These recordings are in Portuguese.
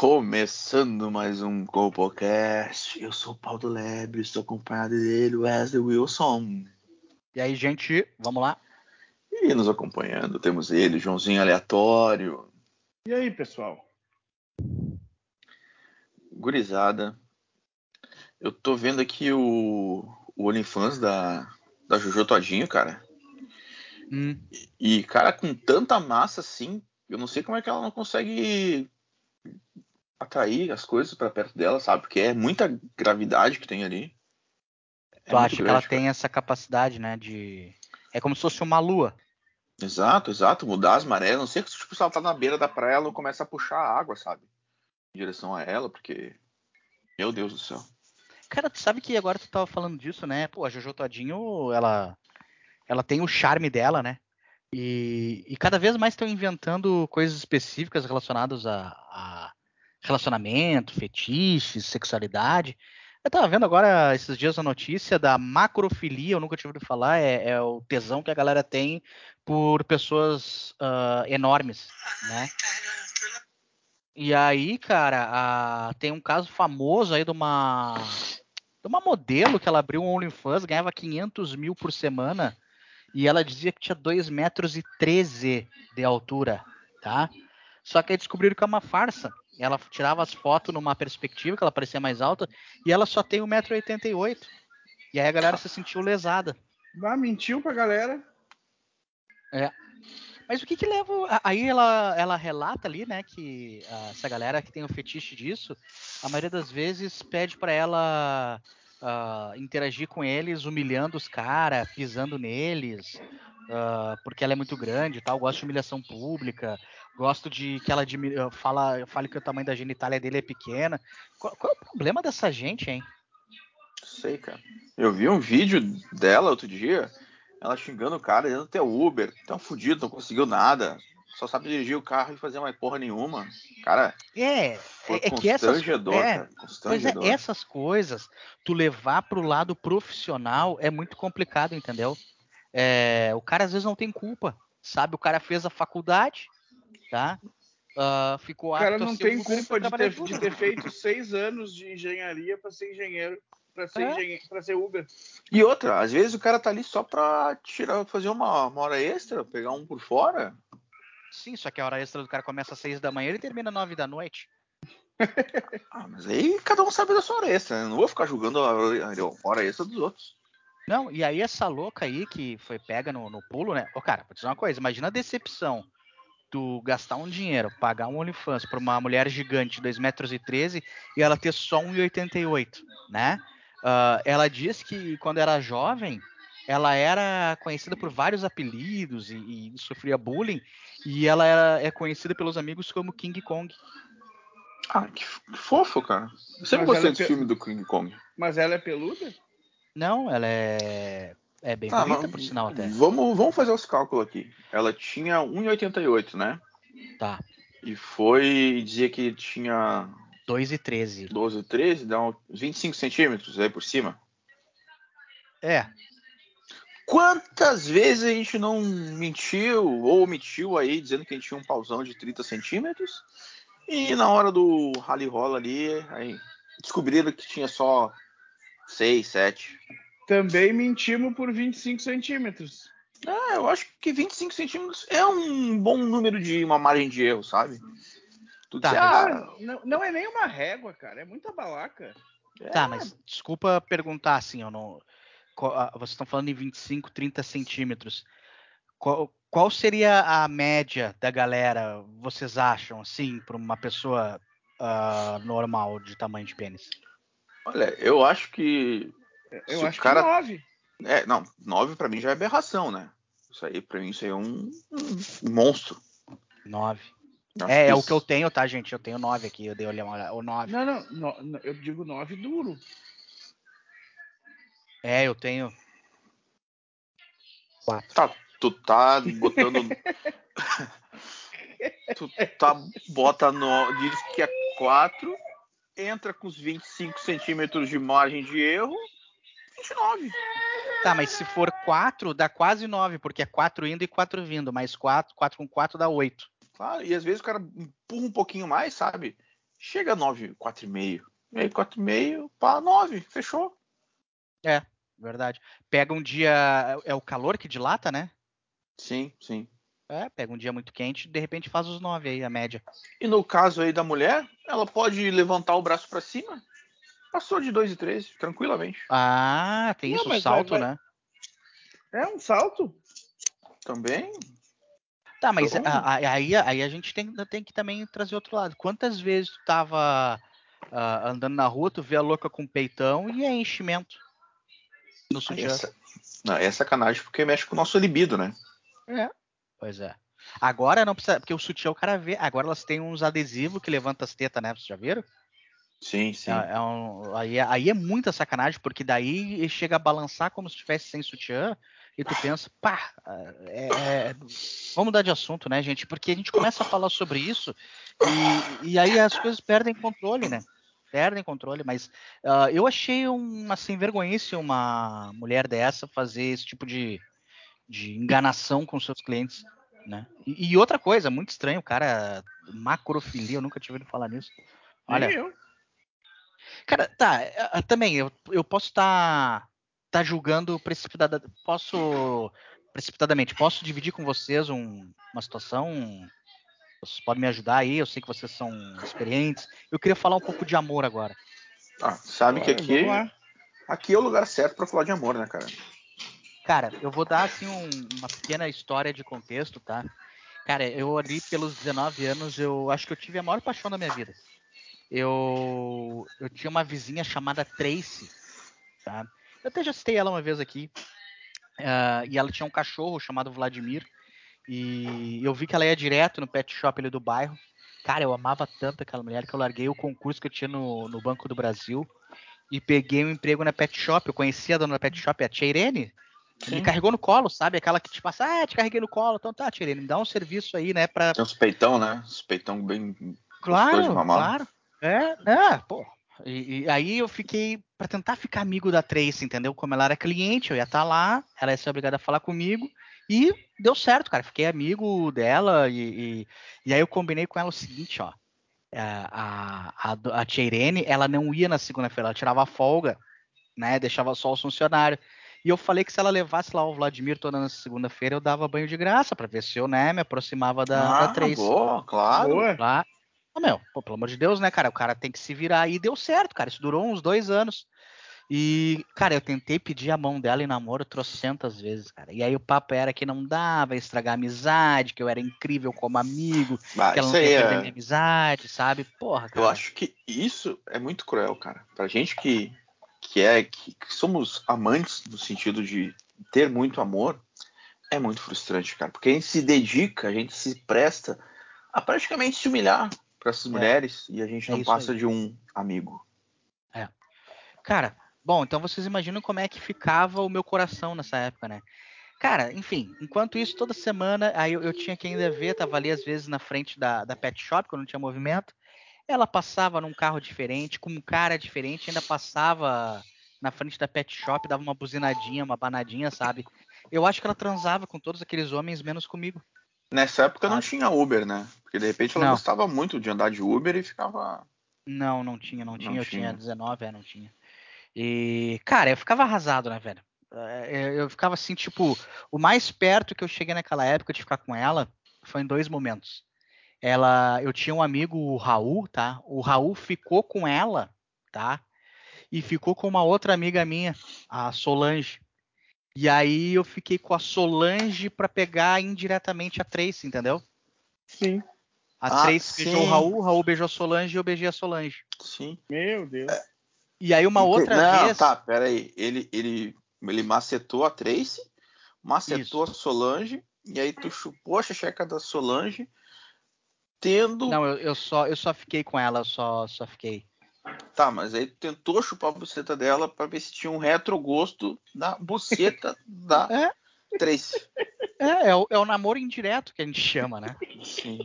Começando mais um CopoCast. Eu sou o Paulo Lebre, estou acompanhado dele, Wesley Wilson. E aí, gente, vamos lá? E nos acompanhando temos ele, Joãozinho Aleatório. E aí, pessoal? Gurizada. Eu tô vendo aqui o, o OnlyFans da, da Jojo Todinho, cara. Hum. E, cara, com tanta massa assim, eu não sei como é que ela não consegue atrair as coisas para perto dela, sabe? Porque é muita gravidade que tem ali. É tu acha que ela cara. tem essa capacidade, né? De. É como se fosse uma lua. Exato, exato. Mudar as marés. Não sei tipo, se ela tá na beira da praia, ela começa a puxar a água, sabe? Em direção a ela, porque. Meu Deus do céu. Cara, tu sabe que agora tu tava falando disso, né? Pô, a Jojo Todinho, ela. Ela tem o charme dela, né? E, e cada vez mais estão inventando coisas específicas relacionadas a, a relacionamento, fetiches, sexualidade. Eu tava vendo agora esses dias a notícia da macrofilia, eu nunca tinha ouvido falar, é, é o tesão que a galera tem por pessoas uh, enormes, né? E aí, cara, a, tem um caso famoso aí de uma, de uma modelo que ela abriu um OnlyFans, ganhava 500 mil por semana, e ela dizia que tinha 2 metros e 13 de altura, tá? Só que aí descobriram que é uma farsa. Ela tirava as fotos numa perspectiva que ela parecia mais alta e ela só tem 1,88m. E aí a galera se sentiu lesada. Ah, mentiu pra galera. É. Mas o que que leva. Aí ela, ela relata ali, né, que uh, essa galera que tem o fetiche disso, a maioria das vezes pede para ela uh, interagir com eles, humilhando os caras, pisando neles, uh, porque ela é muito grande e tal, gosta de humilhação pública, Gosto de que ela fala, fale que o tamanho da genitália dele é pequena. Qual, qual, é o problema dessa gente, hein? Sei, cara. Eu vi um vídeo dela outro dia, ela xingando o cara, dizendo até Uber, tão fudido, não conseguiu nada. Só sabe dirigir o carro e fazer mais porra nenhuma. Cara, é, foi é que essas, é, cara, pois é, essas coisas, tu levar pro lado profissional é muito complicado, entendeu? É, o cara às vezes não tem culpa, sabe? O cara fez a faculdade, tá? Uh, ficou o cara não tem culpa de ter, de ter, feito seis anos de engenharia para ser engenheiro, para ser, é. engenheiro, ser Uber. E outra, às vezes o cara tá ali só para tirar, fazer uma, uma, hora extra, pegar um por fora. Sim, só que a hora extra do cara começa às seis da manhã e termina às nove da noite. ah, mas aí cada um sabe da sua hora extra, né? Não vou ficar julgando a hora extra dos outros. Não, e aí essa louca aí que foi pega no, no pulo, né? Ô, cara, vou dizer uma coisa, imagina a decepção tu gastar um dinheiro, pagar um OnlyFans para uma mulher gigante, 2,13 metros e ela ter só 1,88, né? Uh, ela diz que quando era jovem, ela era conhecida por vários apelidos e, e sofria bullying, e ela era, é conhecida pelos amigos como King Kong. Ah, que fofo, cara. Eu sempre Mas gostei é desse é filme do King Kong. Mas ela é peluda? Não, ela é é bem ah, bonita, por sinal, até. Vamos, vamos fazer os cálculos aqui. Ela tinha 1,88, né? Tá. E foi dizer que tinha. 2,13. 12 13, dá uns 25 centímetros aí por cima. É. Quantas vezes a gente não mentiu ou omitiu aí dizendo que a gente tinha um pauzão de 30 centímetros? E na hora do rally rola ali, aí descobriram que tinha só 6, 7. Também mentimos por 25 centímetros. Ah, eu acho que 25 centímetros é um bom número de uma margem de erro, sabe? Tu tá, ah, não, não, é nem uma régua, cara. É muita balaca. Tá, mas desculpa perguntar assim, eu não. Ah, vocês estão falando em 25, 30 centímetros. Qual, qual seria a média da galera, vocês acham, assim, para uma pessoa uh, normal de tamanho de pênis? Olha, eu acho que eu acho cara... que nove. É, não, nove para mim já é aberração, né? Isso aí, para mim, isso aí é um, um monstro. Nove. Acho É, é o que eu tenho, tá, gente? Eu tenho 9 aqui, eu dei olhar uma- o 9. Não, não, no- no- eu digo 9 duro. É, eu tenho. 4. Tá, tu tá botando. tu tá, bota no. Diz que é 4, entra com os 25 centímetros de margem de erro, 29. Tá, mas se for 4, dá quase 9, porque é 4 indo e 4 vindo. Mais 4, 4 com 4 dá 8. Claro, e às vezes o cara empurra um pouquinho mais, sabe? Chega a 9, 4,5. E aí 4,5 para 9, fechou. Verdade. Pega um dia. É o calor que dilata, né? Sim, sim. É, pega um dia muito quente, de repente faz os 9 aí, a média. E no caso aí da mulher, ela pode levantar o braço para cima. Passou de 2,13, tranquilamente. Ah, tem Não, isso, mas salto, vai- né? É um salto? Também. Tá, mas a- a- aí, aí a gente tem, tem que também trazer outro lado. Quantas vezes tu tava ah, andando na rua, tu vê a louca com peitão e é enchimento no sutiã? Essa, não, é sacanagem porque mexe com o nosso libido, né? Pois é. Agora não precisa, porque o sutiã o cara vê. Agora elas têm uns adesivos que levantam as tetas, né? Vocês já viram? Sim, sim. É, é um- aí, é- aí é muita sacanagem, porque daí chega a balançar como se estivesse sem sutiã, e tu pensa, pá, é- é- vamos mudar de assunto, né, gente? Porque a gente começa a falar sobre isso e, e aí as coisas perdem controle, né? Perdem controle, mas ah, eu achei uma sem vergonhice uma mulher dessa fazer esse tipo de, de enganação com seus clientes, né? E, e outra coisa, muito estranho, o cara, macrofilia, eu nunca tinha ouvido falar nisso. Olha, Nem eu. Cara, tá, eh, eh, também, eu, eu posso estar tá, julgando precipitada, posso precipitadamente, posso dividir com vocês um- uma situação, vocês podem me ajudar aí, eu sei que vocês são experientes, eu queria falar um pouco de amor agora. Ah, sabe que aqui, aqui é o lugar certo pra falar de amor, né, cara? Cara, eu vou dar assim um- uma pequena história de contexto, tá? Cara, eu ali pelos 19 anos, eu acho que eu tive a maior paixão da minha vida. Eu, eu tinha uma vizinha chamada Tracy, tá? Eu até já citei ela uma vez aqui. ah, e ela tinha um cachorro chamado Vladimir. E eu vi que ela ia direto no pet shop ali do bairro. Cara, eu amava tanto aquela mulher que eu larguei o concurso que eu tinha no, no Banco do Brasil e peguei um emprego na pet shop. Eu conhecia a dona da pet shop, a Tia Irene. Me Sim. carregou no colo, sabe? Aquela que te passa, ah, te carreguei no colo. Então tá, Tia Irene, me dá um serviço aí, né? Pra... Tem uns peitão, né? Os peitão bem. Claro, claro. É, é, pô. E, e aí eu fiquei pra tentar ficar amigo da Tracy, entendeu? Como ela era cliente, eu ia estar lá, ela ia ser obrigada a falar comigo e deu certo, cara. Fiquei amigo dela e, e, e aí eu combinei com ela o seguinte, ó. É, A, a, a ela não ia na segunda-feira, ela tirava folga, né? Deixava só os funcionários. E eu falei que se ela levasse lá o Vladimir toda na segunda-feira, eu dava banho de graça pra ver se eu, né, me aproximava da, ah, da Tracy. boa, claro. Boa. Lá. Ô, meu, pô, pelo amor de Deus, né, cara? O cara tem que se virar. E deu certo, cara. Isso durou uns dois anos. E, cara, eu tentei pedir a mão dela em namoro trocentas vezes, cara. E aí o papo era que não dava, estragar a amizade, que eu era incrível como amigo, Ah, que ela não aí ia perder é. minha amizade, sabe? Porra, cara. Eu acho que isso é muito cruel, cara. Pra gente que, que é que, que somos amantes no sentido de ter muito amor, é muito frustrante, cara. Porque a gente se dedica, a gente se presta a praticamente se humilhar pra essas É. mulheres e a gente É não passa aí. de um amigo. Cara, bom, então vocês imaginam como é que ficava o meu coração nessa época, né? Cara, enfim, enquanto isso, toda semana, aí eu, eu tinha que ainda ver, tava ali às vezes na frente da, da pet shop, quando não tinha movimento. Ela passava num carro diferente, com um cara diferente, ainda passava na frente da pet shop, dava uma buzinadinha, uma banadinha, sabe? Eu acho que ela transava com todos aqueles homens, menos comigo. Nessa época não Ah. tinha Uber, né? Porque de repente ela Não. gostava muito de andar de Uber e ficava. Não, não tinha, não tinha. eu tinha tinha. 19, é, não tinha. E, cara, eu ficava arrasado, né, velho? É, Eu eu ficava assim, tipo, o mais perto que eu cheguei naquela época de ficar com ela foi em dois momentos. Ela, eu tinha um amigo, o Raul, tá? O Raul ficou com ela, tá? E ficou com uma outra amiga minha, a Solange. E aí eu fiquei com a Solange pra pegar indiretamente a Tracy, entendeu? Sim. A Ah, Tracy beijou o sim. Raul, o Raul beijou a Solange e eu beijei a Solange. Sim. Meu Deus. E aí uma outra não, vez. tá, pera aí. Ele, ele, ele macetou a Tracy, macetou a Solange, e aí tu chupou a xereca da Solange, tendo. Não, eu, eu só, eu só fiquei com ela, só, só fiquei. Tá, mas aí tu tentou chupar a buceta dela pra ver se tinha um retrogosto na buceta da É. Tracy. É, é o, é o namoro indireto que a gente chama, né? Sim.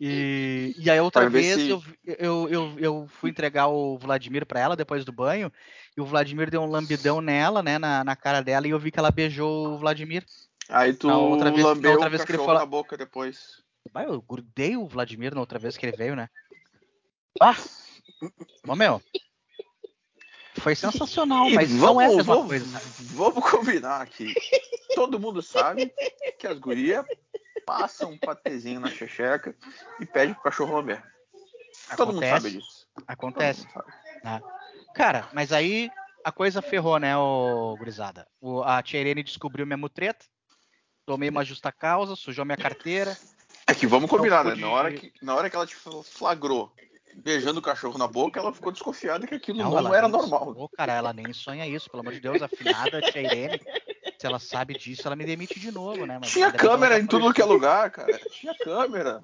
E, e aí outra vez se- eu, eu, eu, eu fui entregar o Vladimir pra ela depois do banho, e o Vladimir deu um lambidão nela, né, na, na cara dela, e eu vi que ela beijou o Vladimir. Aí tu Na outra vez- lambeu outra o vez que ele fala- na boca depois. Bah, eu grudei o Vladimir na outra vez que ele veio, né? Ah! Ô, meu. Foi sensacional, E mas não é a mesma vamos, coisa. sabe? vamos combinar aqui. Todo mundo sabe que as gurias passam um patezinho na checheca e pede pro cachorro lamber. Todo mundo sabe disso. Acontece. sabe. né? Cara, mas aí a coisa ferrou, né, ô gurizada? O, a tia Irene descobriu minha mutreta, tomei uma justa causa, sujou minha carteira. É que vamos combinar, né? Na hora, que, na hora que ela te flagrou beijando o cachorro na boca, ela ficou desconfiada que aquilo não, ela era normal. sonhou, cara, ela nem sonha isso, pelo amor de Deus, afinada, tia Irene. Se ela sabe disso, ela me demite de novo, né? Mas Tinha câmera em tudo que é lugar, cara. Tinha câmera.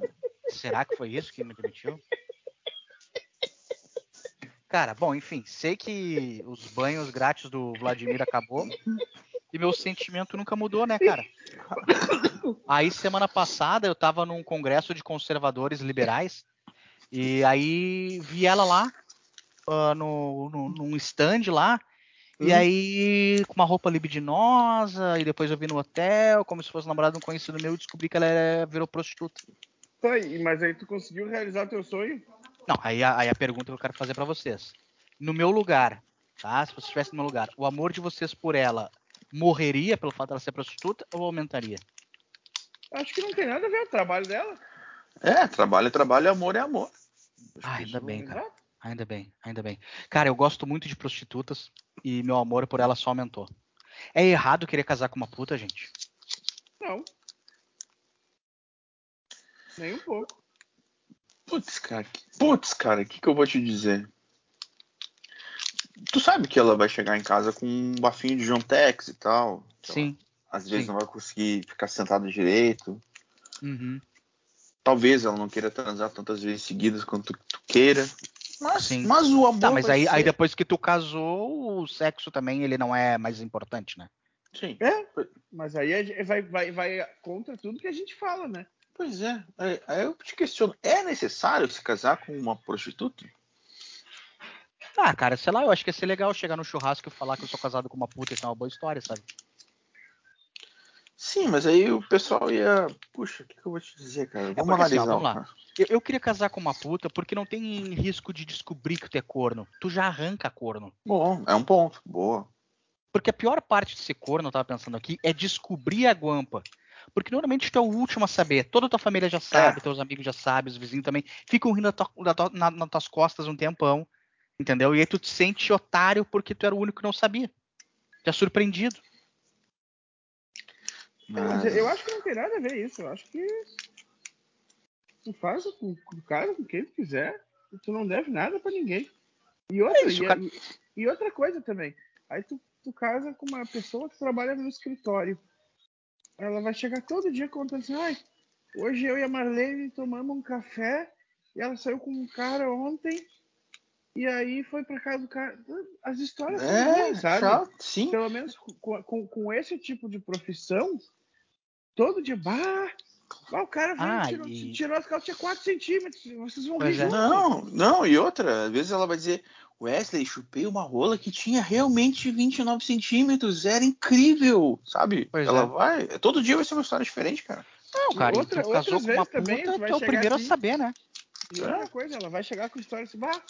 Será que foi isso que me demitiu? Cara, bom, enfim, sei que os banhos grátis do Vladimir acabou e meu sentimento nunca mudou, né, cara? Aí semana passada eu tava num congresso de conservadores liberais e aí vi ela lá ah, no, no, num stand lá e Hum. aí com uma roupa libidinosa e depois eu vi no hotel como se fosse namorada de um conhecido meu e descobri que ela era- virou prostituta. Tá aí, mas aí tu conseguiu realizar teu sonho? Não, aí a, aí a pergunta que eu quero fazer pra vocês. No meu lugar, tá? Se você estivesse no meu lugar, o amor de vocês por ela morreria pelo fato dela ser prostituta ou aumentaria? Acho que não tem nada a ver com o trabalho dela. É, trabalho é trabalho, amor é amor. Ah, ainda bem, cara. Exato. Ainda bem, ainda bem. Cara, eu gosto muito de prostitutas e meu amor por ela só aumentou. É errado querer casar com uma puta, gente? Não. Nem um pouco. Putz, cara. que- Putz, cara, o que, que eu vou te dizer? Tu sabe que ela vai chegar em casa com um bafinho de John Tex e tal. Sim. Às vezes sim. não vai conseguir ficar sentada direito. Uhum. Talvez ela não queira transar tantas vezes seguidas quanto tu queira. Mas, Sim. mas o amor. Tá, mas vai aí, aí ser- depois que tu casou, o sexo também ele não é mais importante, né? Sim. É, mas aí vai, vai, vai contra tudo que a gente fala, né? Pois é. Aí aí eu te questiono: é necessário se casar com uma prostituta? Ah, cara, sei lá, eu acho que ia ser legal chegar no churrasco e falar que eu sou casado com uma puta, isso é uma boa história, sabe? Sim, mas aí o pessoal ia. Puxa, o que, que eu vou te dizer, cara? Vamos porque assim, ó, analisar. vamos lá. Eu, eu queria casar com uma puta porque não tem risco de descobrir que tu é corno. Tu já arranca corno. Bom, é um ponto. Boa. Porque a pior parte de ser corno, eu tava pensando aqui, é descobrir a guampa. Porque normalmente tu é o último a saber. Toda a tua família já sabe, É. teus amigos já sabem, os vizinhos também. Ficam rindo da tua- na- nas tuas costas um tempão. Entendeu? E aí tu te sente otário porque tu era o único que não sabia. Já surpreendido. Mas eu acho que não tem nada a ver isso. Eu acho que tu faz com, o cara, com quem tu quiser, e tu não deve nada pra ninguém. E outra, É isso, e- e outra coisa também. Aí tu, tu casa com uma pessoa que trabalha no escritório. Ela vai chegar todo dia contando assim, ai, hoje eu e a Marlene tomamos um café e ela saiu com um cara ontem e aí foi pra casa do cara. As histórias são É, ruins, sabe? chato, sim. pelo menos com, com, com esse tipo de profissão, todo dia, bah, bah, o cara veio, Ah, tirou, e- tirou as calças, tinha 4 centímetros, vocês vão rir é. junto. Não, não, e outra, às vezes ela vai dizer, Wesley, chupei uma rola que tinha realmente 29 centímetros, era incrível, sabe? Pois ela é. vai, todo dia vai ser uma história diferente, cara. Não, E cara, outra- tu casou com uma também puta, tu vai tu é o primeiro aqui- a saber, né? E outra coisa, ela vai chegar com história assim, bah,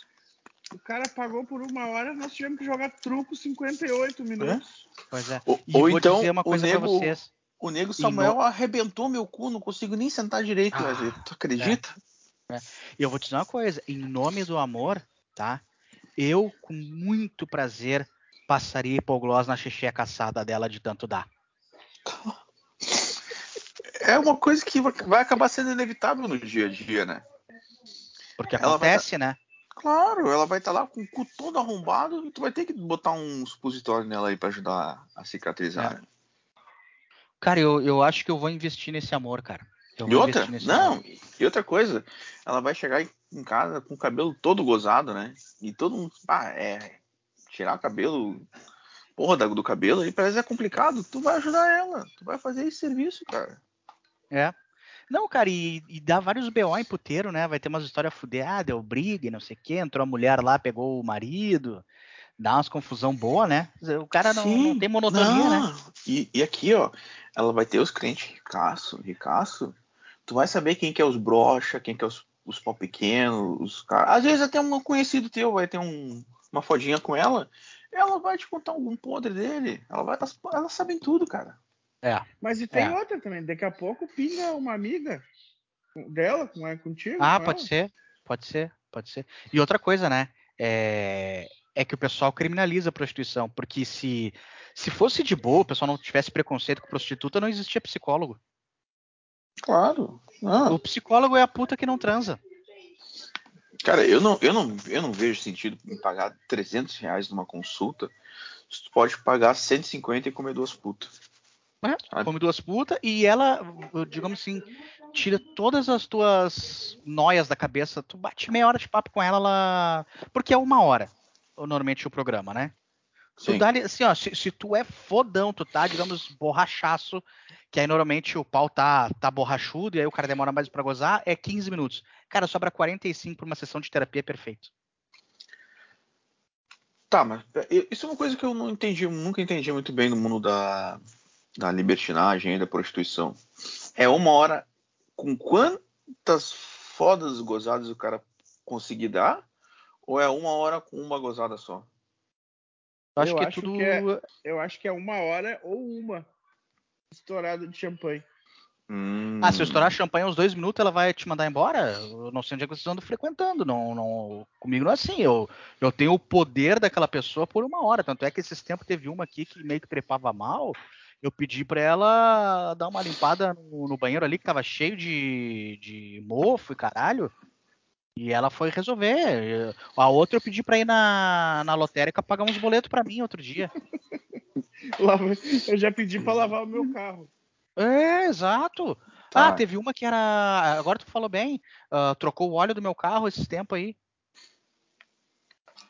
o cara pagou por uma hora, nós tivemos que jogar truco 58 minutos. Pois é. Ou, E ou vou então, dizer uma o nego, vocês. o nego Samuel no- arrebentou meu cu, não consigo nem sentar direito, Ah, Wesley. Tu acredita? E eu vou te dizer uma coisa, em nome do amor, tá? Eu, com muito prazer, passaria hipoglós na xixi caçada dela de tanto dar. É uma coisa que vai- acabar sendo inevitável no dia a dia, né? Porque Ela vai acontece, né? Claro, ela vai estar lá com o cu todo arrombado e tu vai ter que botar um supositório nela aí pra ajudar a cicatrizar. Cara, eu, eu acho que eu vou investir nesse amor, cara. Eu E outra, não, amor. E outra coisa, ela vai chegar em casa com o cabelo todo gozado, né? E todo mundo, ah, é, tirar o cabelo, porra do cabelo aí parece é complicado. Tu vai ajudar ela, tu vai fazer esse serviço, cara. É. Não, cara, e, e dá vários BO em puteiro, né? Vai ter umas histórias fuder, ah, deu briga e não sei o quê, entrou a mulher lá, pegou o marido, dá umas confusão boa, né? O cara não, não tem monotonia, né? Não. E, e aqui, ó, ela vai ter os clientes ricaço, ricaço. Tu vai saber quem que é os brocha, quem que é os, os pau pequenos, os caras. Às vezes até um conhecido teu vai ter um- uma fodinha com ela, ela vai te contar algum podre dele. Ela vai, elas, elas sabem tudo, cara. É. Mas e tem É. outra também. Daqui a pouco pinga uma amiga dela, com é contigo. Ah, com pode ela. ser, pode ser, pode ser. E outra coisa, né? É, é que o pessoal criminaliza a prostituição, porque se, se fosse de boa, o pessoal não tivesse preconceito com prostituta, não existia psicólogo. Claro. Não. O psicólogo é a puta que não transa. Cara, eu não, eu, não, eu não vejo sentido em pagar 300 reais numa consulta. Se tu pode pagar 150 e comer duas putas. Né? Come duas putas e ela, digamos assim, tira todas as tuas noias da cabeça. Tu bate meia hora de papo com ela, ela... porque é uma hora, normalmente, o programa, né? Tu dá assim, ó, se, se tu é fodão, tu tá, digamos, borrachaço, que aí normalmente o pau tá, tá borrachudo e aí o cara demora mais pra gozar, é 15 minutos. Cara, sobra 45 pra uma sessão de terapia perfeito. Tá, mas eu- isso é uma coisa que eu não entendi, nunca entendi muito bem no mundo da, da libertinagem e da prostituição. É uma hora com quantas fodas gozadas o cara conseguir dar? Ou é uma hora com uma gozada só? Eu acho Eu que é acho tudo. que é- Eu acho que é uma hora ou uma estourada de champanhe. Hum, Ah, se eu estourar champanhe uns dois minutos, ela vai te mandar embora? Eu não sei onde é que vocês andam frequentando. Não, não, comigo não é assim. Eu, eu tenho o poder daquela pessoa por uma hora. Tanto é que esses tempos teve uma aqui que meio que trepava mal. Eu pedi pra ela dar uma limpada no, no banheiro ali, que tava cheio de, de mofo e caralho. E ela foi resolver. A outra eu pedi pra ir na, na lotérica pagar uns boletos pra mim outro dia. Eu já pedi pra lavar o meu carro. É, exato. Tá. Ah, teve uma que era. Agora tu falou bem. ah, trocou o óleo do meu carro esses tempos aí.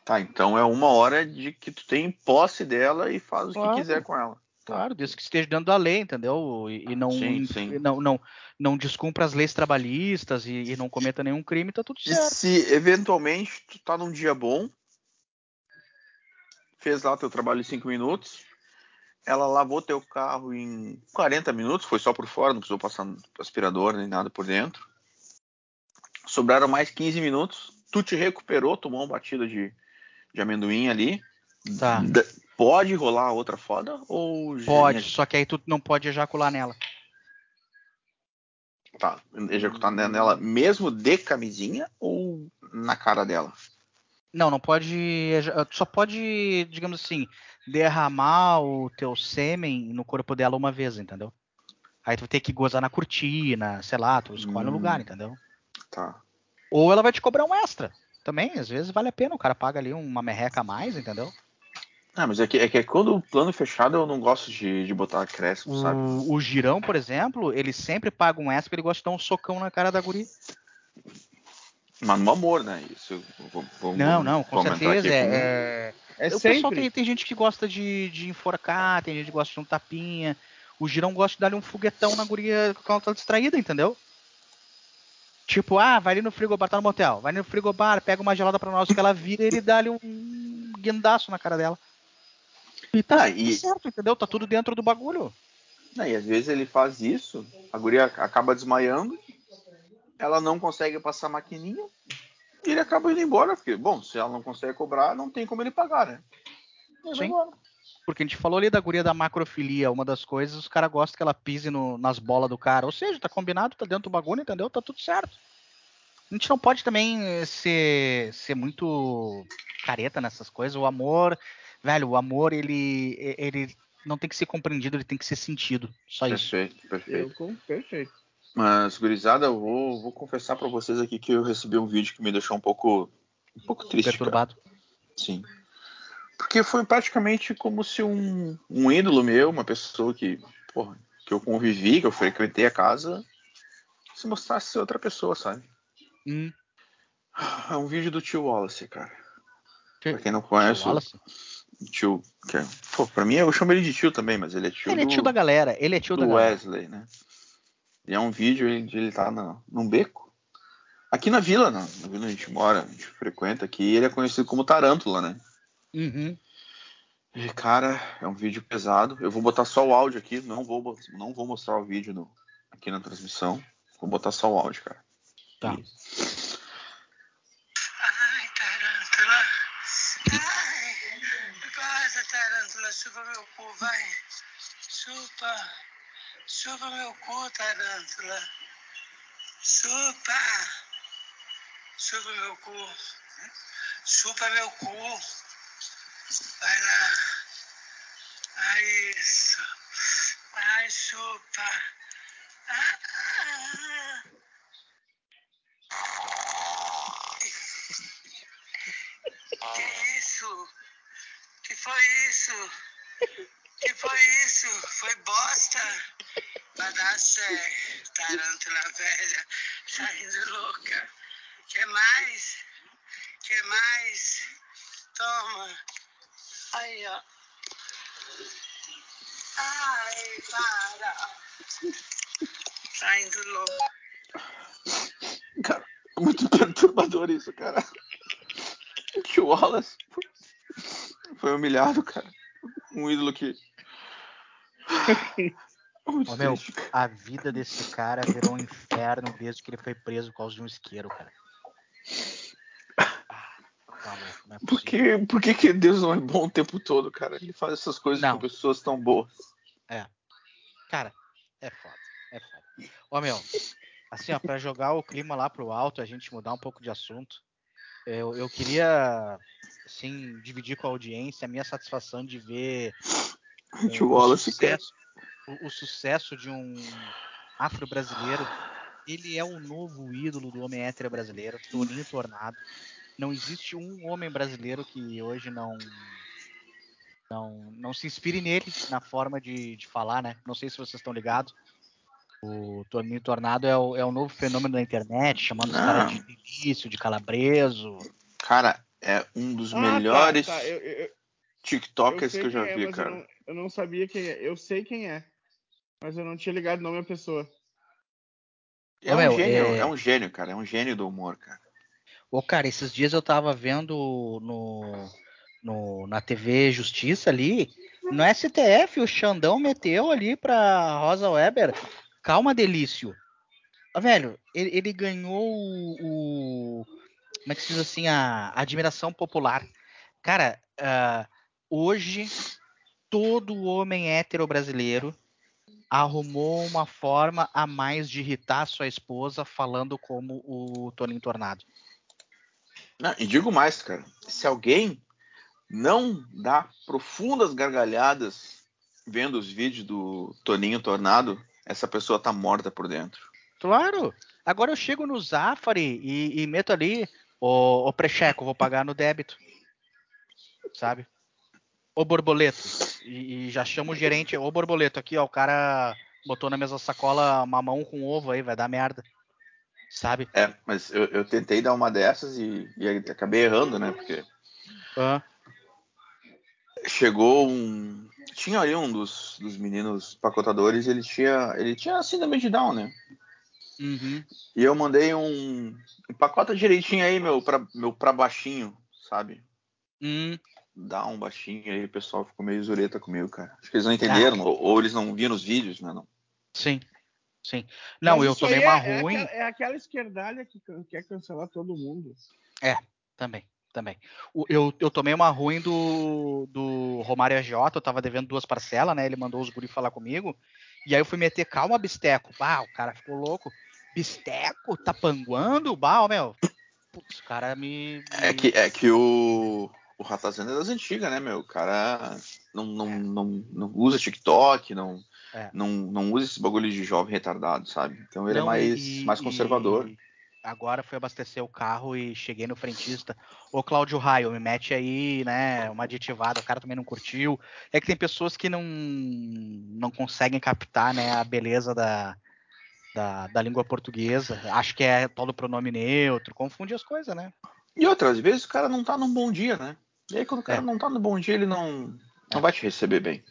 Tá, então é uma hora de que tu tem posse dela e faz o Claro. que quiser com ela. Claro, desde que esteja dentro da lei, entendeu? E, e não, Sim, sim. e não, não, não descumpra as leis trabalhistas e, e não cometa nenhum crime, tá tudo E certo. se eventualmente tu tá num dia bom, fez lá teu trabalho em 5 minutos, ela lavou teu carro em 40 minutos, foi só por fora, não precisou passar aspirador nem nada por dentro. Sobraram mais 15 minutos, tu te recuperou, tomou uma batida de, de amendoim ali. Tá. Pode rolar outra foda? Ou Pode, só que aí tu não pode ejacular nela. Tá, executar nela mesmo de camisinha ou na cara dela? Não, não pode. Tu só pode, digamos assim, derramar o teu sêmen no corpo dela uma vez, entendeu? Aí tu vai ter que gozar na cortina, sei lá, tu escolhe o Hum. lugar, entendeu? Tá. Ou ela vai te cobrar um extra. Também, às vezes vale a pena, o cara paga ali uma merreca a mais, entendeu? Ah, mas é que, é que quando o plano fechado eu não gosto de, de botar acréscimo, sabe? O, girão, por exemplo, ele sempre paga um extra porque ele gosta de dar um socão na cara da guri. Mas no amor, né? Isso. Não, não, com certeza. aqui É, com- é- É o pessoal sempre. tem, tem gente que gosta de, de enforcar, tem gente que gosta de um tapinha. O girão gosta de dar um foguetão na guria quando ela tá distraída, entendeu? Tipo, ah, vai ali no frigobar, tá no motel. Vai no frigobar, pega uma gelada pra nós que ela vira e ele dá ali um guindaço na cara dela. E tá Ah, tudo e- certo, entendeu? Tá tudo dentro do bagulho. Não, e às vezes ele faz isso, a guria acaba desmaiando, ela não consegue passar a maquininha e ele acaba indo embora, porque, bom, se ela não consegue cobrar, não tem como ele pagar, né? Ele Sim. Porque a gente falou ali da guria da macrofilia, uma das coisas, os caras gostam que ela pise no- nas bolas do cara. Ou seja, tá combinado, tá dentro do bagulho, entendeu? Tá tudo certo. A gente não pode também ser, ser muito careta nessas coisas. O amor, velho, o amor, ele, ele não tem que ser compreendido, ele tem que ser sentido. Só isso. Perfeito, perfeito. Eu. Perfeito. Mas, gurizada, eu vou, vou confessar pra vocês aqui que eu recebi um vídeo que me deixou um pouco, um pouco triste, cara. Perturbado. Sim. Porque foi praticamente como se um, um ídolo meu, uma pessoa que, porra, que eu convivi, que eu frequentei a casa, se mostrasse ser outra pessoa, sabe? Hum. É um vídeo do tio Wallace, cara. Tio- Pra quem não conhece, Tio Wallace? Tio. Que é, pô, pra mim eu chamo ele de tio também, mas ele é tio Ele é do, tio da galera. Ele é tio da do galera. Wesley, né? E é um vídeo onde ele tá na, num beco. Aqui na vila, na, na vila onde a gente mora, a gente frequenta aqui, ele é conhecido como Tarântula, né? Uhum. E, cara, é um vídeo pesado. Eu vou botar só o áudio aqui, não vou, não vou mostrar o vídeo no- aqui na transmissão. Vou botar só o áudio, cara. Tá. Ai, tarântula. Ai, vaza, tarântula. Chupa meu cu, vai. Chupa. Chupa meu cu, tarântula. Chupa. Chupa meu cu. Chupa meu cu. Vai lá. Ai, isso. Ai, chupa. Ah. Que isso? Que foi isso? Que foi isso? Foi bosta? Badaché, tarântula velha, saindo louca. Quer mais? Quer mais? Toma. Aí, ó. Ai, para. Saindo louca. Cara, é muito perturbador isso, cara. Tio Wallace foi humilhado, cara. Um ídolo que. Ô, meu, a vida desse cara virou um inferno desde que ele foi preso por causa de um isqueiro, cara. Ah, tá não é Por que, por que, que Deus não é bom o tempo todo, cara? Ele faz essas coisas Não. com pessoas tão boas. Cara, é foda, é foda. Ô, meu, assim, ó, pra jogar o clima lá pro alto, a gente mudar um pouco de assunto, eu, eu queria, dividir com a audiência a minha satisfação de ver O é, o, sucesso, o, o sucesso de um afro-brasileiro. Ele é o novo ídolo do homem hétero brasileiro, Toninho Tornado. Não existe um homem brasileiro que hoje não não, não se inspire nele na forma de, de falar, né? Não sei se vocês estão ligados. O Toninho Tornado é o, é o novo fenômeno da internet, chamando os Não. caras de delício, de calabreso. Cara, é um dos Ah, melhores tá, tá. Eu, eu, eu TikTokers sei que eu já é, vi, mas cara. Eu não, eu não sabia quem é. Eu sei quem é. Mas eu não tinha ligado o nome da pessoa. É um meu, gênio, é- é... um gênio, cara. É um gênio do humor, cara. Ô, cara, esses dias eu tava vendo no, no, na TV Justiça ali, no STF, o Xandão meteu ali pra Rosa Weber. Calma, Delício. Ó, velho, ele, ele ganhou o, o- Como é que se diz assim? A, a admiração popular. Cara, ah, hoje todo homem hétero brasileiro arrumou uma forma a mais de irritar sua esposa falando como o Toninho Tornado. Não, e digo mais, cara. Se alguém não dá profundas gargalhadas vendo os vídeos do Toninho Tornado, essa pessoa tá morta por dentro. Claro. Agora eu chego no Zafari e, e meto ali, ô, ô Precheco, vou pagar no débito. Sabe? Ô Borboleto. E, e já chamo o gerente, ô Borboleto, aqui, ó, o cara botou na mesma sacola mamão com ovo aí, vai dar merda. Sabe? É, mas eu, eu tentei dar uma dessas e, e acabei errando, né? Porque Ah, chegou um. Tinha ali um dos, dos meninos pacotadores, ele tinha. Ele tinha síndrome de Down, né? Uhum. E eu mandei um. Empacota direitinho aí, meu, pra, meu pra baixinho, sabe? Hum, Dá um baixinho aí, o pessoal ficou meio zureta comigo, cara. Acho que eles não entenderam, ou, ou eles não viram os vídeos, né? Não. sim. Sim. Não, Mas eu tomei uma é, ruim. É aquela, é aquela esquerdalha que quer cancelar todo mundo. Também, também. O- eu, eu tomei uma ruim do, do Romário AJ, eu tava devendo duas parcelas, né? Ele mandou os guri falar comigo. E aí eu fui meter calma, Bisteco. Bah, o cara ficou louco. Bisteco? Tá panguando? Bah, ó, meu. Putz, o cara me. É que, é que o, o Ratazana é das antigas, né, meu? O cara não, não, É. não, não usa TikTok, não, É. não, não usa esse bagulho de jovem retardado, sabe? Então ele Não, é mais, e- mais conservador. agora fui abastecer o carro e cheguei no frentista. Ô, Cláudio Raio, me mete aí, né, uma aditivada. O cara também não curtiu. É que tem pessoas que não, não conseguem captar, né, a beleza da, da, da língua portuguesa. Acho que é tal do pronome neutro, confunde as coisas, né? E outras vezes o cara não tá num bom dia, né? E aí quando o cara É. não tá num bom dia, ele não, não vai te receber bem.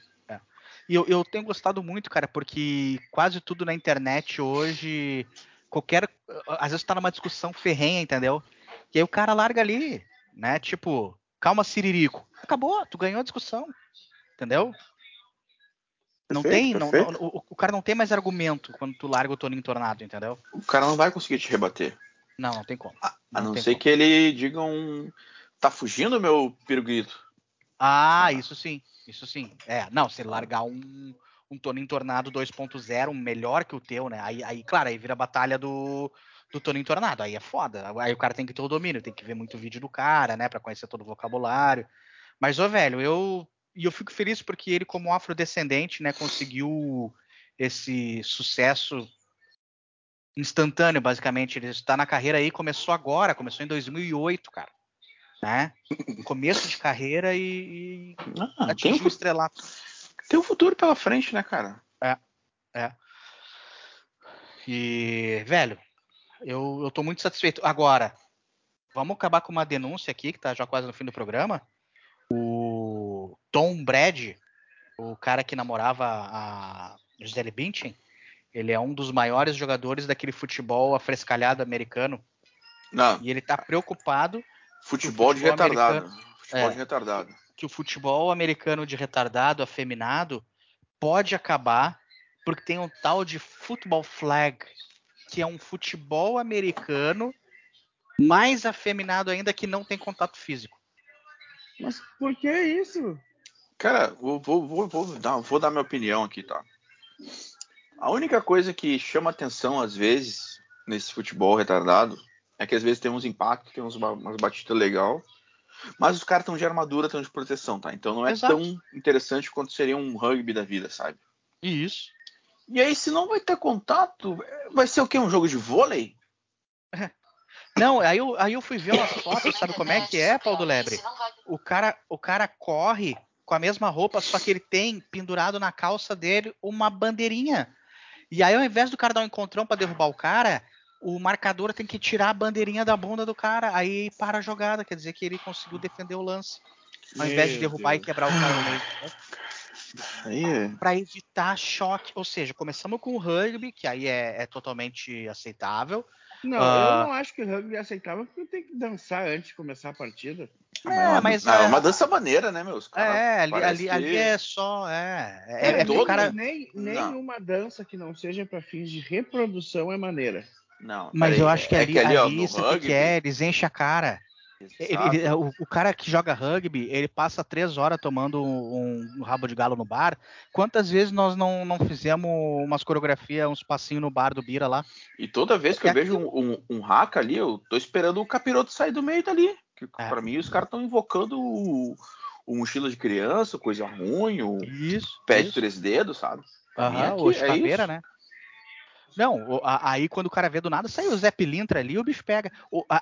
E eu, eu tenho gostado muito, cara, porque quase tudo na internet hoje, qualquer. Às vezes tá numa discussão ferrenha, entendeu? E aí o cara larga ali, né? Tipo, calma, Siririco. Acabou, tu ganhou a discussão. Entendeu? Não Perfeito, tem. não- perfeito. não- o, o cara não tem mais argumento quando tu larga o Toninho Tornado, entendeu? O cara não vai conseguir te rebater. Não, não tem como. A não, tem ser como. que ele diga um. Tá fugindo, meu pirulito? Ah, isso sim, isso sim. É, não, se largar um, um Toninho Tornado 2.0, um melhor que o teu, né? Aí, aí, claro, aí vira a batalha do, do Toninho Tornado. Aí é foda. Aí o cara tem que ter o domínio, tem que ver muito vídeo do cara, né? Pra conhecer todo o vocabulário. Mas, ô, velho, eu. E eu fico feliz porque ele, como afrodescendente, né, conseguiu esse sucesso instantâneo, basicamente. Ele está na carreira aí, começou agora, começou em 2008, cara. Né? Começo de carreira e, e Ah, tem, atingiu um, o estrelato. tem um futuro pela frente, né, cara? E, velho, eu, eu tô muito satisfeito. Agora, vamos acabar com uma denúncia aqui, que tá já quase no fim do programa. O Tom Brady, o cara que namorava a Gisele Bündchen, ele é um dos maiores jogadores daquele futebol afrescalhado americano. Não, E ele tá preocupado futebol de futebol retardado. Futebol É. de retardado. que o futebol americano de retardado, afeminado, pode acabar porque tem um tal de football flag, que é um futebol americano mais afeminado ainda que não tem contato físico. Mas por que isso? Cara, vou, vou, vou, vou dar, vou dar minha opinião aqui, tá? A única coisa que chama atenção, às vezes, nesse futebol retardado, é que às vezes tem uns impactos, tem uns, umas batidas legal, mas os caras estão de armadura, estão de proteção, tá? Então não é Exato. tão interessante quanto seria um rugby da vida, sabe? Isso. E aí, se não vai ter contato, vai ser o quê? Um jogo de vôlei? Não, aí eu, aí eu fui ver umas fotos, sabe como é que é, Paulo do Lebre? O cara, o cara corre com a mesma roupa, só que ele tem pendurado na calça dele uma bandeirinha. E aí, ao invés do cara dar um encontrão pra derrubar o cara, o marcador tem que tirar a bandeirinha da bunda do cara. Aí para a jogada, quer dizer que ele conseguiu defender o lance. Ao invés de derrubar e Deus. quebrar o cara no meio. Para evitar choque. Ou seja, começamos com o rugby, que aí é, é totalmente aceitável. Não, Ah. eu não acho que o rugby é aceitável porque tem que dançar antes de começar a partida. é uma, mas ah, é é- uma dança maneira, né, meus? Cara, É, ali, ali, que- ali é só. É, é, É é todo- cara. Nem, Não. nenhuma dança que não seja para fins de reprodução é maneira. Não, Mas peraí, eu acho que é ali, que ali, ó, ali no sabe rugby, que é? Eles enchem a cara. Ele- ele- o, o cara que joga rugby, ele passa três horas tomando um, um rabo de galo no bar. Quantas vezes nós não, não fizemos umas coreografias, uns passinhos no bar do Bira lá? E toda vez que É eu vejo um, um, um hack ali, eu tô esperando o capiroto sair do meio dali. Que, É. Pra mim, os caras estão invocando o, o mochila de criança, coisa ruim, o Isso. pé de isso. três dedos, sabe? Aham, o é isso. né? Não, aí quando o cara vê do nada, sai o Zé Pilintra ali, o bicho pega.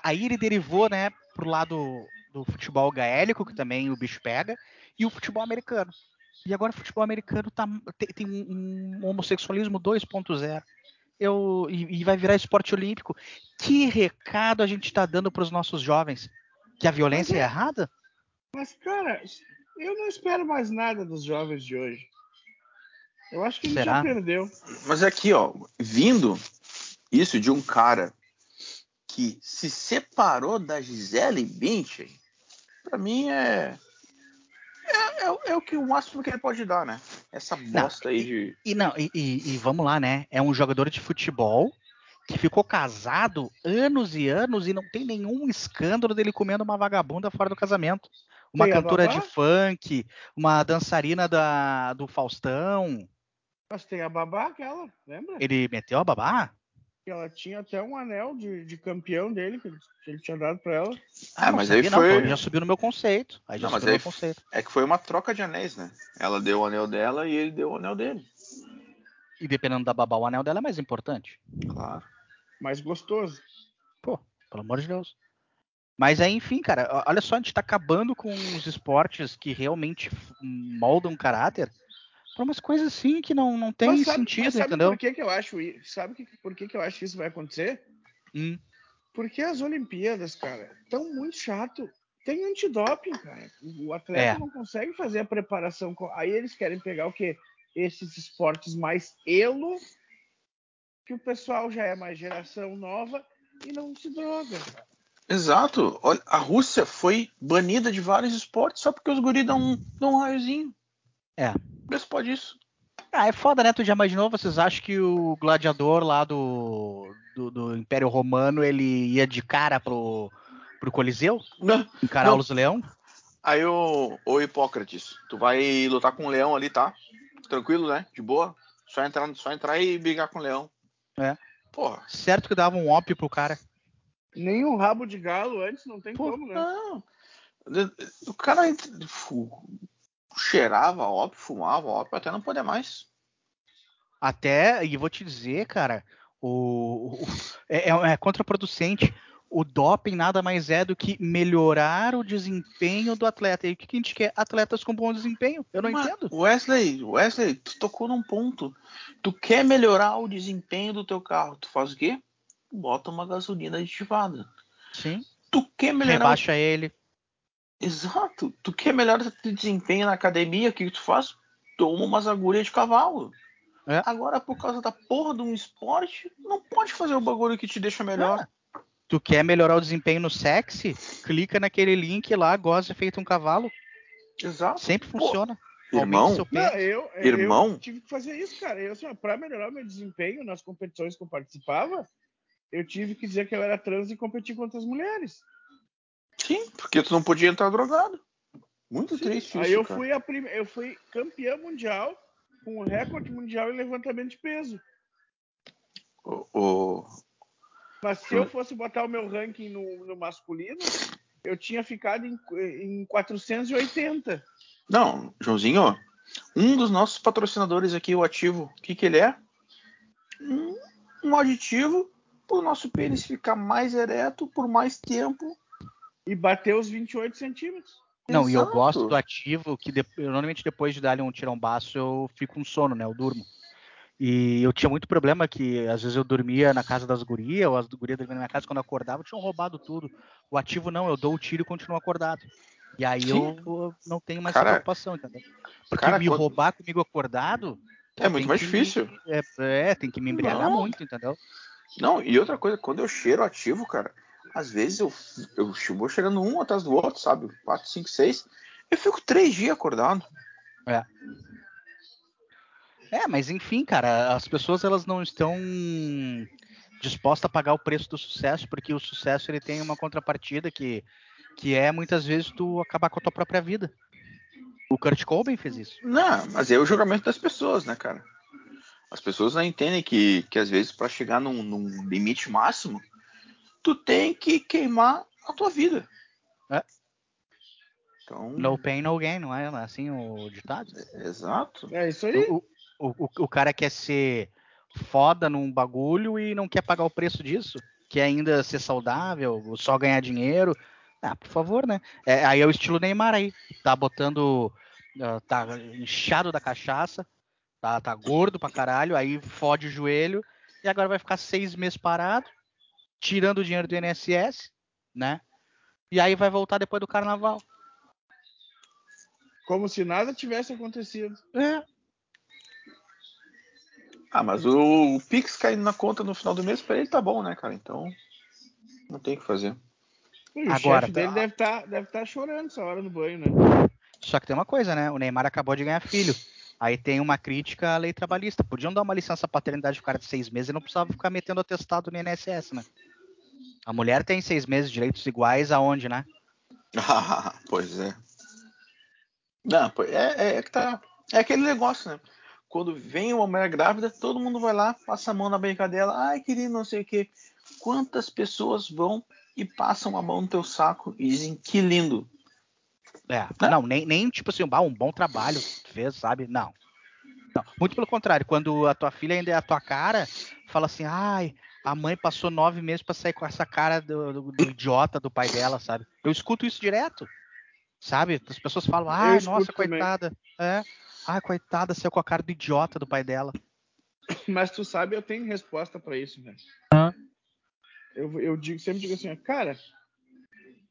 Aí ele derivou, né, pro lado do futebol gaélico, que também o bicho pega, e o futebol americano. E agora o futebol americano tá, tem, tem um, um homossexualismo 2.0. Eu, e, e vai virar esporte olímpico. Que recado a gente tá dando pros nossos jovens? Que a violência é errada? Mas, cara, eu não espero mais nada dos jovens de hoje. Eu acho que ele Será? já perdeu. Mas aqui, ó, vindo isso de um cara que se separou da Gisele Bündchen, pra mim é é, é, é o que o máximo que ele pode dar, né? Essa bosta aí de E não, e, e- e vamos lá, né? É um jogador de futebol que ficou casado anos e anos e não tem nenhum escândalo dele comendo uma vagabunda fora do casamento. Uma cantora de funk, uma dançarina da, do Faustão. Mas tem a babá aquela, lembra? Ele meteu a babá? Que ela tinha até um anel de, de campeão dele que ele, tinha dado pra ela. Ah, não mas aí não, foi- pô, já subiu no meu conceito. Aí já Não, mas subiu no aí meu conceito. é que foi uma troca de anéis, né? Ela deu o anel dela e ele deu o anel dele. E dependendo da babá, o anel dela é mais importante. Claro. Mais gostoso. Pô, pelo amor de Deus. Mas aí, enfim, cara, olha só, a gente tá acabando com os esportes que realmente moldam caráter Pra umas coisas assim que não, não tem Mas sabe- sentido, mas sabe entendeu? Por que, que eu acho isso? Sabe que, por que, que eu acho que isso vai acontecer? Hum. Porque as Olimpíadas, cara, estão muito chato. Tem antidoping, cara. O atleta É. não consegue fazer a preparação. co- Aí eles querem pegar o quê? Esses esportes mais elo, que o pessoal já é mais geração nova e não se droga. Exato. Olha, a Rússia foi banida de vários esportes só porque os guris dão, dão um raiozinho. É. Vê se pode isso. Ah, é foda, né? Tu já imaginou? Vocês acham que o gladiador lá do, do, do Império Romano ele ia de cara pro, pro Coliseu? Não. Encarar Não. os leão? Aí, ô, ô Hipócrates, tu vai lutar com um leão ali, tá? Tranquilo, né? De boa? Só entrar, só entrar e brigar com o leão. É. Porra. Certo que dava um ópio pro cara. Nem um rabo de galo antes não tem Pô, como, né? não. O cara fu- cheirava ópio, fumava ópio até não poder mais. Até, e vou te dizer, cara, o, o- é, é- é contraproducente. O doping nada mais é do que melhorar o desempenho do atleta. E o que que a gente quer? Atletas com bom desempenho. Eu não Mas, entendo. Wesley, Wesley, tu tocou num ponto. Tu quer melhorar o desempenho do teu carro, tu faz o quê? Bota uma gasolina aditivada. Sim. Tu quer melhorar o Rebaixa ele. Exato. Tu quer melhorar teu desempenho na academia, o que tu faz? Toma umas agulhas de cavalo. É. Agora, por causa da porra de um esporte, não pode fazer o bagulho que te deixa melhor. Tu quer melhorar o desempenho no sexy? Clica naquele link lá, goza feito um cavalo. Exato. Sempre Pô, funciona. Irmão, Não, eu, Irmão? eu tive que fazer isso, cara. Eu, assim, para melhorar o meu desempenho nas competições que eu participava, eu tive que dizer que eu era trans e competir contra as mulheres. Sim, porque tu não podia entrar drogado. Muito triste Aí isso, eu cara. fui, a prime... eu fui campeão mundial com o recorde mundial em levantamento de peso. O- o- Mas se eu fosse botar o meu ranking no, no masculino, eu tinha ficado em, em 480. Não, Joãozinho, um dos nossos patrocinadores aqui, o Ativo, o que, que ele é? Um, um aditivo para o nosso pênis ficar mais ereto por mais tempo. E bateu os 28 centímetros. Não, e eu Exato. gosto do ativo, que de- eu, normalmente depois de dar-lhe um tirão-baço, eu fico com sono, né? Eu durmo. E eu tinha muito problema que às vezes eu dormia na casa das gurias, ou as gurias dormiam na minha casa, quando eu acordava, tinham roubado tudo. O ativo não, eu dou o tiro e continuo acordado. E aí eu, eu não tenho mais Cara, essa preocupação, entendeu? Porque cara, me quando- roubar comigo acordado. É muito mais difícil. É, é, tem que me embriagar Não. muito, entendeu? Não, e outra coisa, quando eu cheiro ativo, cara, às vezes eu, eu vou chegando um atrás do outro, sabe? 4, 5, 6. Eu fico três dias acordado. É, mas enfim, cara, as pessoas elas não estão dispostas a pagar o preço do sucesso, porque o sucesso ele tem uma contrapartida que, que é muitas vezes tu acabar com a tua própria vida. O Kurt Cobain fez isso. Não, mas é o julgamento das pessoas, né, cara? As pessoas não entendem que, que às vezes, para chegar num, num limite máximo, tu tem que queimar a tua vida. É. Então, No pain, no gain, não é é assim o ditado? exato. É isso aí. O, o, o, o cara quer ser foda num bagulho e não quer pagar o preço disso. Quer ainda ser saudável, só ganhar dinheiro. Ah, por favor, né? É, aí é o estilo Neymar aí. Tá botando. ah, Tá inchado da cachaça. Tá, tá gordo pra caralho. Aí fode o joelho. E agora vai ficar seis meses parado. Tirando o dinheiro do INSS, né? E aí vai voltar depois do carnaval. Como se nada tivesse acontecido. É. Ah, mas o, o Pix caindo na conta no final do mês, pra ele tá bom, né, cara? Então, não tem o que fazer. E o Agora, chefe dele tá- deve estar deve tá chorando essa hora no banho, né? Só que tem uma coisa, né? O Neymar acabou de ganhar filho. Aí tem uma crítica à lei trabalhista. Podiam dar uma licença paternidade pro cara de seis meses e não precisava ficar metendo atestado no INSS, né? A mulher tem seis meses de direitos iguais aonde, né? Ah, pois é. Não, é, é, é que tá. É aquele negócio, né? Quando vem uma mulher grávida, todo mundo vai lá, passa a mão na barriga dela, ai, querido, não sei o quê. Quantas pessoas vão e passam a mão no teu saco e dizem que lindo? É. Né? Não, nem, nem tipo assim, um bom trabalho fez, sabe? Não. Não. Muito pelo contrário, quando a tua filha ainda é a tua cara, fala assim, ai, a mãe passou nove meses pra sair com essa cara do, do- do idiota do pai dela, sabe? Eu escuto isso direto. Sabe? As pessoas falam, ai, escuto nossa, também. coitada. É. Ah, coitada, saiu com a cara do idiota do pai dela. Mas tu sabe, eu tenho resposta pra isso, velho. Hã? Eu, eu digo, sempre digo assim, ó, cara,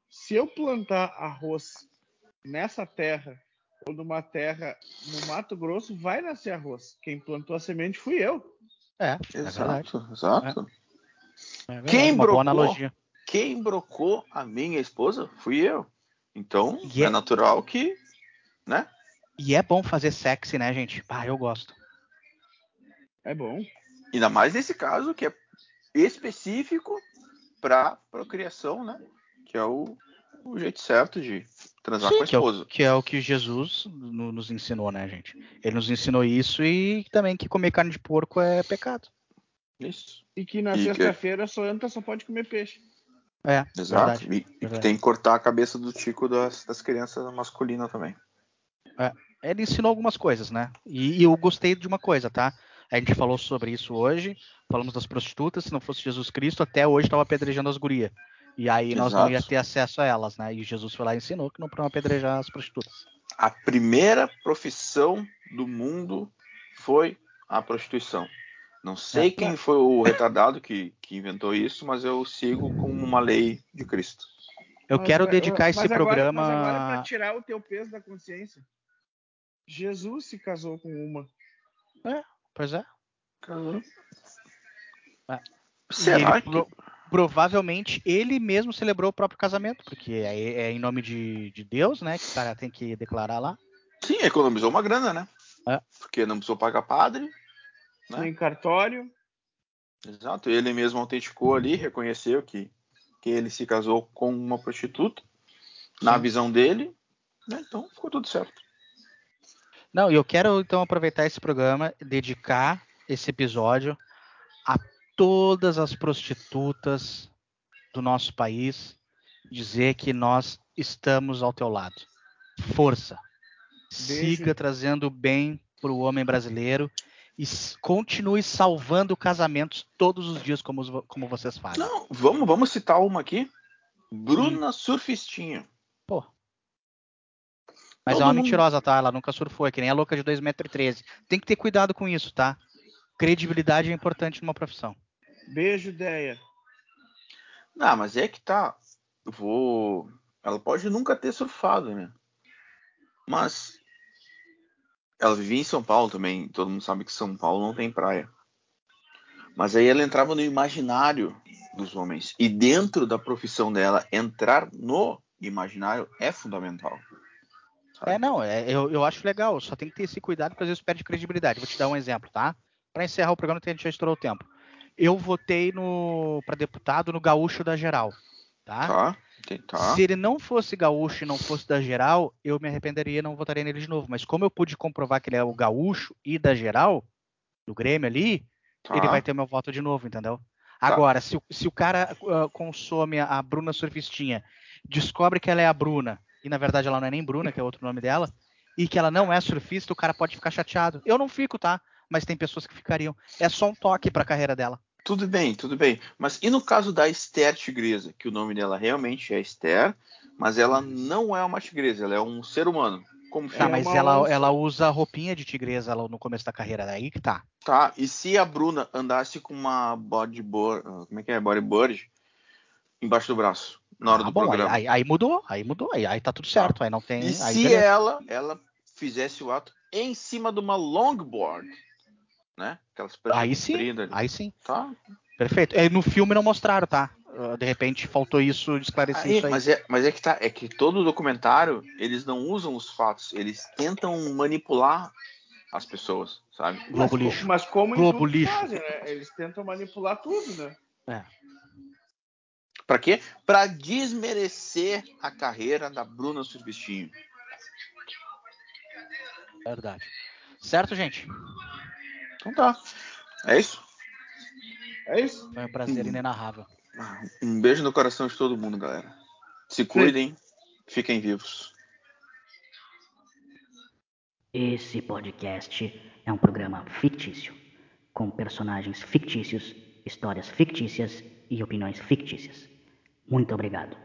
se eu plantar arroz nessa terra ou numa terra no Mato Grosso, vai nascer arroz. Quem plantou a semente fui eu. É, é. Exato, exato. É Quem uma boa brocou? analogia. Quem brocou a minha esposa fui eu. Então, E é é- natural que, né? E é bom fazer sexy, né, gente? Ah, eu gosto. É bom. Ainda mais nesse caso que é específico para procriação, né? Que é o, o jeito certo de transar Sim, com a que, é o, esposa. que é o que Jesus no- nos ensinou, né, gente? Ele nos ensinou isso e também que comer carne de porco é pecado. Isso. E que na E que- sexta-feira só entra, só pode comer peixe. É, Exato. verdade. E, e que verdade. tem que cortar a cabeça do tico das, das crianças masculinas também. Ele ensinou algumas coisas, né? E, e eu gostei de uma coisa, tá? A gente falou sobre isso hoje, falamos das prostitutas, se não fosse Jesus Cristo, até hoje estava apedrejando as gurias. E aí nós não Exato. ia ter acesso a elas, né? E Jesus foi lá e ensinou que não para apedrejar as prostitutas. A primeira profissão do mundo foi a prostituição. Não sei É. quem foi o retardado que, que inventou isso, mas eu sigo com uma lei de Cristo. Eu Mas quero vai- dedicar mas esse agora- programa. Mas agora pra tirar o teu peso da consciência. Jesus se casou com uma. Pois é. É. E Será ele que pro- provavelmente ele mesmo celebrou o próprio casamento, porque é, é em nome de, de Deus, né? Que o cara tem que declarar lá. sim, economizou uma grana, né? É. Porque não precisou pagar padre. Né? Nem cartório. Exato. Ele mesmo autenticou ali, reconheceu que, que ele se casou com uma prostituta, na Sim. visão dele. né? Então ficou tudo certo. Não, e eu quero então aproveitar esse programa, dedicar esse episódio a todas as prostitutas do nosso país, dizer que nós estamos ao teu lado. Força. Beijo. Siga trazendo bem para o homem brasileiro e continue salvando casamentos todos os dias como, como vocês fazem. Não, vamos, vamos citar uma aqui. Bruna Surfistinha. Pô. Mas Todo é uma mundo- mentirosa, tá? Ela nunca surfou, é que nem a louca de 2,13m. Tem que ter cuidado com isso, tá? Credibilidade é importante numa profissão. Beijo, Deia. Não, mas é que tá. Eu vou. Ela pode nunca ter surfado, né? Mas. Ela vivia em São Paulo também. Todo mundo sabe que São Paulo não tem praia. Mas aí ela entrava no imaginário dos homens. E dentro da profissão dela, entrar no imaginário é fundamental. É, não, é, eu, eu acho legal, só tem que ter esse cuidado, porque às vezes perde credibilidade. Vou te dar um exemplo, tá? Pra encerrar o programa, a gente já estourou o tempo. Eu votei no para deputado no Gaúcho da Geral, tá? Tá? Tá. Se ele não fosse gaúcho e não fosse da geral, eu me arrependeria e não votaria nele de novo. Mas como eu pude comprovar que ele é o gaúcho e da geral, do Grêmio ali, tá. ele vai ter meu voto de novo, entendeu? Agora, se, o- se o cara ah, consome a, a Bruna Surfistinha, descobre que ela é a Bruna, e na verdade ela não é nem Bruna, que é outro nome dela, e que ela não é surfista, o cara pode ficar chateado. Eu não fico, tá? Mas tem pessoas que ficariam. É só um toque pra carreira dela. Tudo bem, tudo bem. Mas e no caso da Esther Tigresa, que o nome dela realmente é Esther, mas ela não é uma tigresa, ela é um ser humano. Como Tá, mas uma ela, onça. ela usa roupinha de tigresa lá no começo da carreira, daí que tá. Tá, e se a Bruna andasse com uma bodyboard, como é que é? Bodyboard embaixo do braço, na hora Ah, do bom, programa. aí- aí mudou, aí mudou, aí, aí tá tudo certo, aí não tem. e aí se beleza. ela, ela fizesse o ato em cima de uma longboard, né? Aquelas Aí sim, ali. aí sim, Tá? perfeito. É, no filme não mostraram, tá? Uh, De repente faltou isso, de esclarecer Aí, isso aí. mas, é, mas é que tá, é que todo documentário eles não usam os fatos, eles tentam manipular as pessoas, sabe? Globo mas, lixo. Mas como Globo que lixo. fazem, né? Eles tentam manipular tudo, né? Pra quê? Pra desmerecer a carreira da Bruna Surfistinho. Verdade. Certo, gente? Então tá. É isso? É isso? Foi um prazer Hum. inenarrável. Um beijo no coração de todo mundo, galera. Se cuidem, fiquem vivos. Esse podcast é um programa fictício, com personagens fictícios, histórias fictícias e opiniões fictícias. Muito obrigado.